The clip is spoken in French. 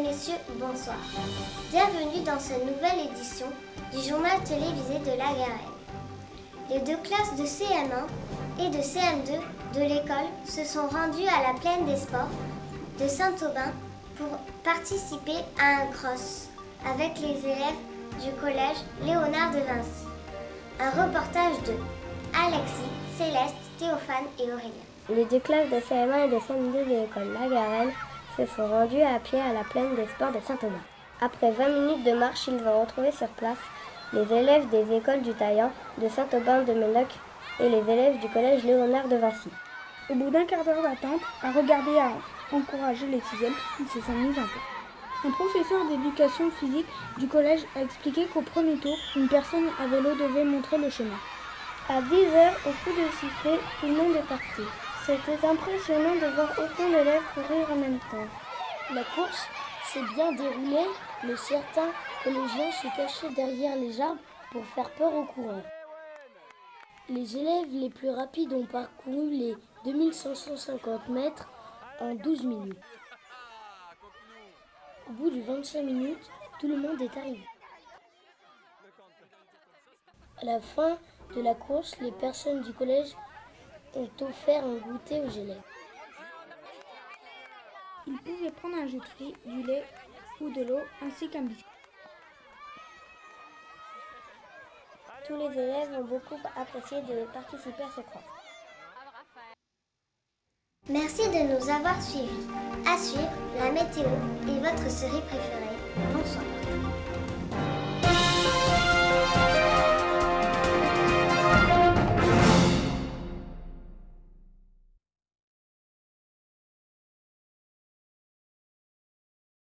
messieurs, bonsoir. Bienvenue dans cette nouvelle édition du journal télévisé de la Garenne. Les deux classes de CM1 et de CM2 de l'école se sont rendues à la plaine des sports de Saint-Aubin pour participer à un cross avec les élèves du collège Léonard de Vinci. Un reportage de Alexis, Céleste, Théophane et Aurélien. Les deux classes de CM1 et de CM2 de l'école La Garenne se sont rendues à pied à la plaine des sports de Saint-Aubin. Après 20 minutes de marche, ils ont retrouvé sur place les élèves des écoles du Taillant, de Saint-Aubin de Ménoc et les élèves du collège Léonard de Vinci. Au bout d'un quart d'heure d'attente, à regarder et à encourager les sixièmes, ils se sont mis en tête. Un professeur d'éducation physique du collège a expliqué qu'au premier tour, une personne à vélo devait montrer le chemin. À 10 heures, au coup de sifflet, tout le monde est parti. C'était impressionnant de voir autant d'élèves courir en même temps. La course s'est bien déroulée, mais certains collégiens se cachaient derrière les arbres pour faire peur au courant. Les élèves les plus rapides ont parcouru les 2550 mètres en 12 minutes. Au bout de 25 minutes, tout le monde est arrivé. À la fin de la course, les personnes du collège ont offert un goûter aux élèves. Ils pouvaient prendre un jus de fruits, du lait ou de l'eau, ainsi qu'un biscuit. Tous les élèves ont beaucoup apprécié de participer à ce cross. Merci de nous avoir suivis. À suivre la météo et votre série préférée. Bonsoir.